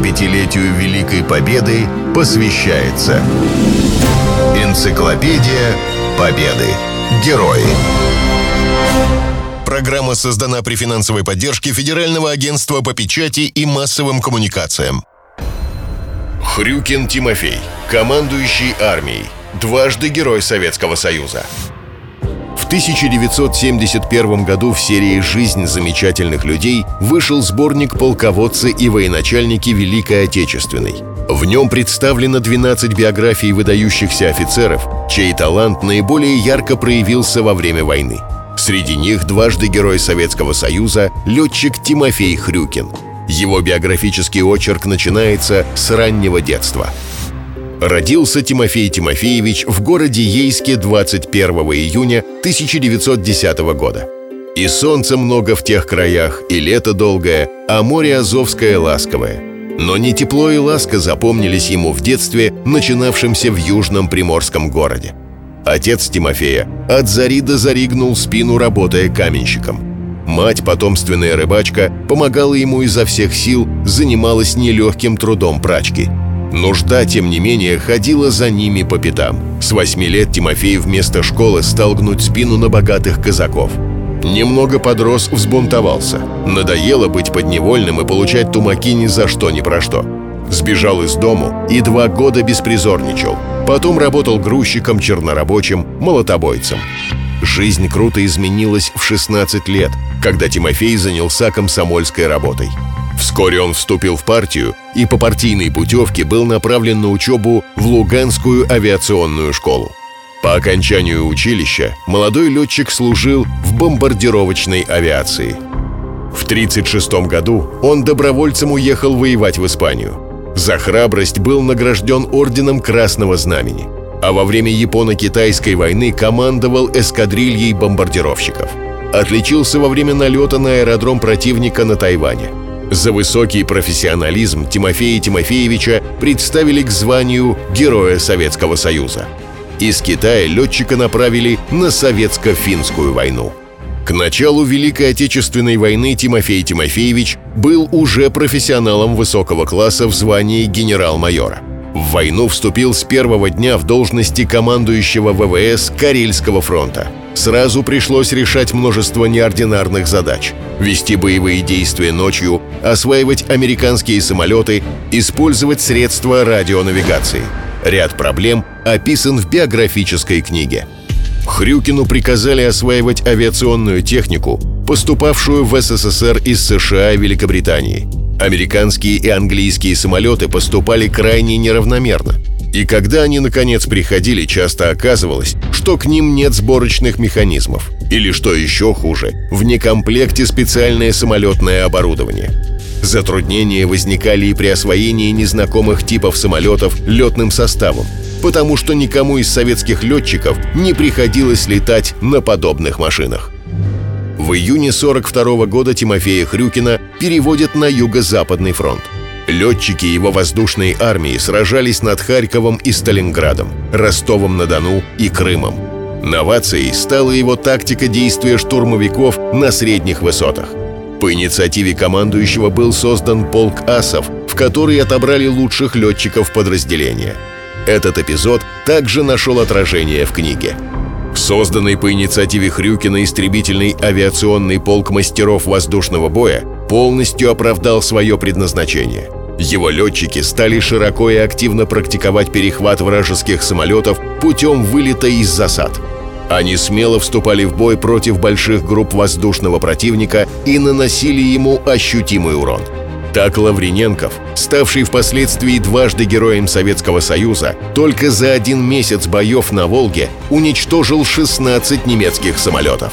75-летию Великой Победы посвящается Энциклопедия Победы. Герои. Программа создана при финансовой поддержке Федерального агентства по печати и массовым коммуникациям. Хрюкин Тимофей, командующий армией, дважды Герой Советского Союза. В 1971 году в серии «Жизнь замечательных людей» вышел сборник «Полководцы и военачальники Великой Отечественной». В нем представлено 12 биографий выдающихся офицеров, чей талант наиболее ярко проявился во время войны. Среди них дважды Герой Советского Союза летчик Тимофей Хрюкин. Его биографический очерк начинается с раннего детства – Родился Тимофей Тимофеевич в городе Ейске 21 июня 1910 года. И солнца много в тех краях, и лето долгое, а море Азовское ласковое. Но не тепло и ласка запомнились ему в детстве, начинавшемся в южном приморском городе. Отец Тимофея от зари до зари гнул спину, работая каменщиком. Мать, потомственная рыбачка, помогала ему изо всех сил, занималась нелегким трудом прачки – Нужда, тем не менее, ходила за ними по пятам. С восьми лет Тимофей вместо школы стал гнуть спину на богатых казаков. Немного подрос, взбунтовался. Надоело быть подневольным и получать тумаки ни за что, ни про что. Сбежал из дому и два года беспризорничал. Потом работал грузчиком, чернорабочим, молотобойцем. Жизнь круто изменилась в 16 лет, когда Тимофей занялся комсомольской работой. Вскоре он вступил в партию и по партийной путевке был направлен на учебу в Луганскую авиационную школу. По окончанию училища молодой летчик служил в бомбардировочной авиации. В 1936 году он добровольцем уехал воевать в Испанию. За храбрость был награжден орденом Красного Знамени, а во время Японо-Китайской войны командовал эскадрильей бомбардировщиков. Отличился во время налета на аэродром противника на Тайване – за высокий профессионализм Тимофея Тимофеевича представили к званию Героя Советского Союза. Из Китая летчика направили на советско-финскую войну. К началу Великой Отечественной войны Тимофей Тимофеевич был уже профессионалом высокого класса в звании генерал-майора. В войну вступил с первого дня в должности командующего ВВС Карельского фронта – Сразу пришлось решать множество неординарных задач. Вести боевые действия ночью, осваивать американские самолеты, использовать средства радионавигации. Ряд проблем описан в биографической книге. Хрюкину приказали осваивать авиационную технику, поступавшую в СССР из США и Великобритании. Американские и английские самолеты поступали крайне неравномерно – и когда они наконец приходили, часто оказывалось, что к ним нет сборочных механизмов. Или, что еще хуже, в некомплекте специальное самолетное оборудование. Затруднения возникали и при освоении незнакомых типов самолетов летным составом, потому что никому из советских летчиков не приходилось летать на подобных машинах. В июне 42 года Тимофея Хрюкина переводят на Юго-Западный фронт – Летчики его воздушной армии сражались над Харьковом и Сталинградом, Ростовом-на-Дону и Крымом. Новацией стала его тактика действия штурмовиков на средних высотах. По инициативе командующего был создан полк асов, в который отобрали лучших летчиков подразделения. Этот эпизод также нашел отражение в книге. Созданный по инициативе Хрюкина истребительный авиационный полк мастеров воздушного боя полностью оправдал свое предназначение – его летчики стали широко и активно практиковать перехват вражеских самолетов путем вылета из засад. Они смело вступали в бой против больших групп воздушного противника и наносили ему ощутимый урон. Так Лаврененков, ставший впоследствии дважды героем Советского Союза, только за один месяц боев на Волге уничтожил 16 немецких самолетов.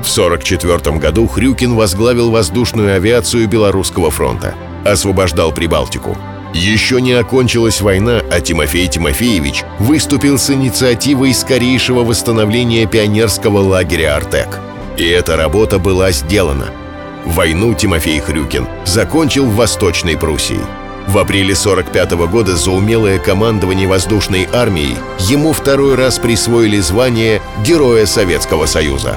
В 1944 году Хрюкин возглавил воздушную авиацию Белорусского фронта – освобождал Прибалтику. Еще не окончилась война, а Тимофей Тимофеевич выступил с инициативой скорейшего восстановления пионерского лагеря «Артек». И эта работа была сделана. Войну Тимофей Хрюкин закончил в Восточной Пруссии. В апреле 45 -го года за умелое командование воздушной армией ему второй раз присвоили звание Героя Советского Союза.